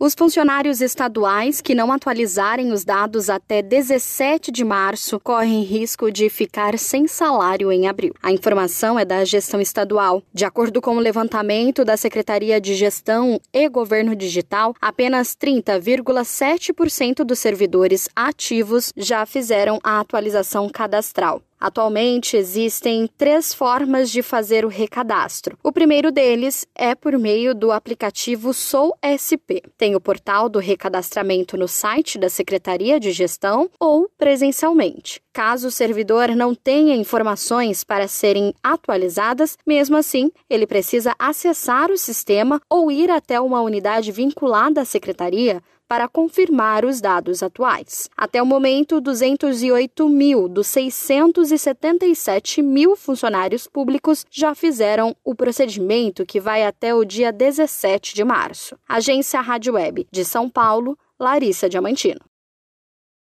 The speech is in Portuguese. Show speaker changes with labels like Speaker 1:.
Speaker 1: Os funcionários estaduais que não atualizarem os dados até 17 de março correm risco de ficar sem salário em abril. A informação é da gestão estadual. De acordo com o levantamento da Secretaria de Gestão e Governo Digital, apenas 30,7% dos servidores ativos já fizeram a atualização cadastral. Atualmente existem três formas de fazer o recadastro. O primeiro deles é por meio do aplicativo Sou SP. Tem o portal do recadastramento no site da Secretaria de Gestão ou presencialmente. Caso o servidor não tenha informações para serem atualizadas, mesmo assim, ele precisa acessar o sistema ou ir até uma unidade vinculada à secretaria para confirmar os dados atuais. Até o momento, 208 mil dos 677 mil funcionários públicos já fizeram o procedimento que vai até o dia 17 de março. Agência Rádio Web de São Paulo, Larissa Diamantino.